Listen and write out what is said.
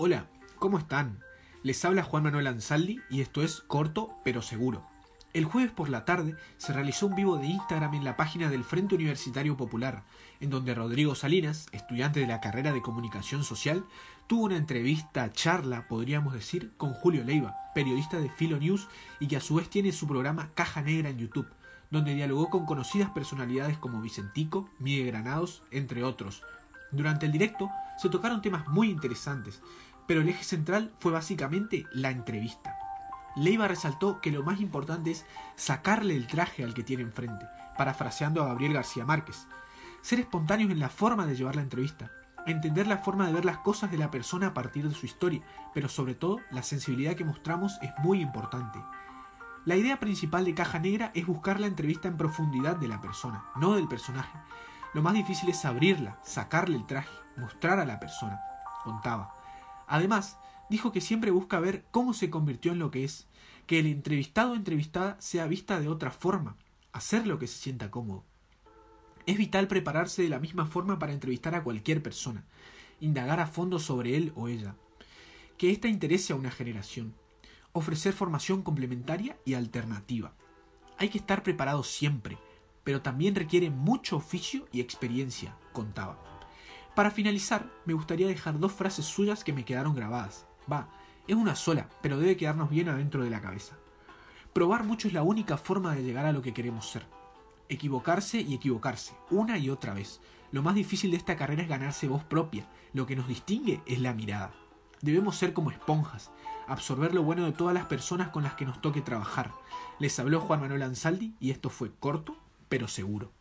Hola, ¿cómo están? Les habla Juan Manuel Ansaldi y esto es corto pero seguro. El jueves por la tarde se realizó un vivo de Instagram en la página del Frente Universitario Popular, en donde Rodrigo Salinas, estudiante de la carrera de Comunicación Social, tuvo una entrevista, charla, podríamos decir, con Julio Leiva, periodista de Filo News y que a su vez tiene su programa Caja Negra en YouTube, donde dialogó con conocidas personalidades como Vicentico, Miguel Granados, entre otros. Durante el directo se tocaron temas muy interesantes, pero el eje central fue básicamente la entrevista. Leiva resaltó que lo más importante es sacarle el traje al que tiene enfrente, parafraseando a Gabriel García Márquez. Ser espontáneos en la forma de llevar la entrevista, entender la forma de ver las cosas de la persona a partir de su historia, pero sobre todo la sensibilidad que mostramos es muy importante. La idea principal de Caja Negra es buscar la entrevista en profundidad de la persona, no del personaje. Lo más difícil es abrirla, sacarle el traje, mostrar a la persona, contaba. Además, dijo que siempre busca ver cómo se convirtió en lo que es, que el entrevistado o entrevistada sea vista de otra forma, hacer lo que se sienta cómodo. Es vital prepararse de la misma forma para entrevistar a cualquier persona, indagar a fondo sobre él o ella, que ésta interese a una generación, ofrecer formación complementaria y alternativa. Hay que estar preparado siempre, pero también requiere mucho oficio y experiencia, contaba. Para finalizar, me gustaría dejar dos frases suyas que me quedaron grabadas. Va, es una sola, pero debe quedarnos bien adentro de la cabeza. Probar mucho es la única forma de llegar a lo que queremos ser. Equivocarse y equivocarse, una y otra vez. Lo más difícil de esta carrera es ganarse voz propia. Lo que nos distingue es la mirada. Debemos ser como esponjas, absorber lo bueno de todas las personas con las que nos toque trabajar. Les habló Juan Manuel Ansaldi y esto fue corto, pero seguro.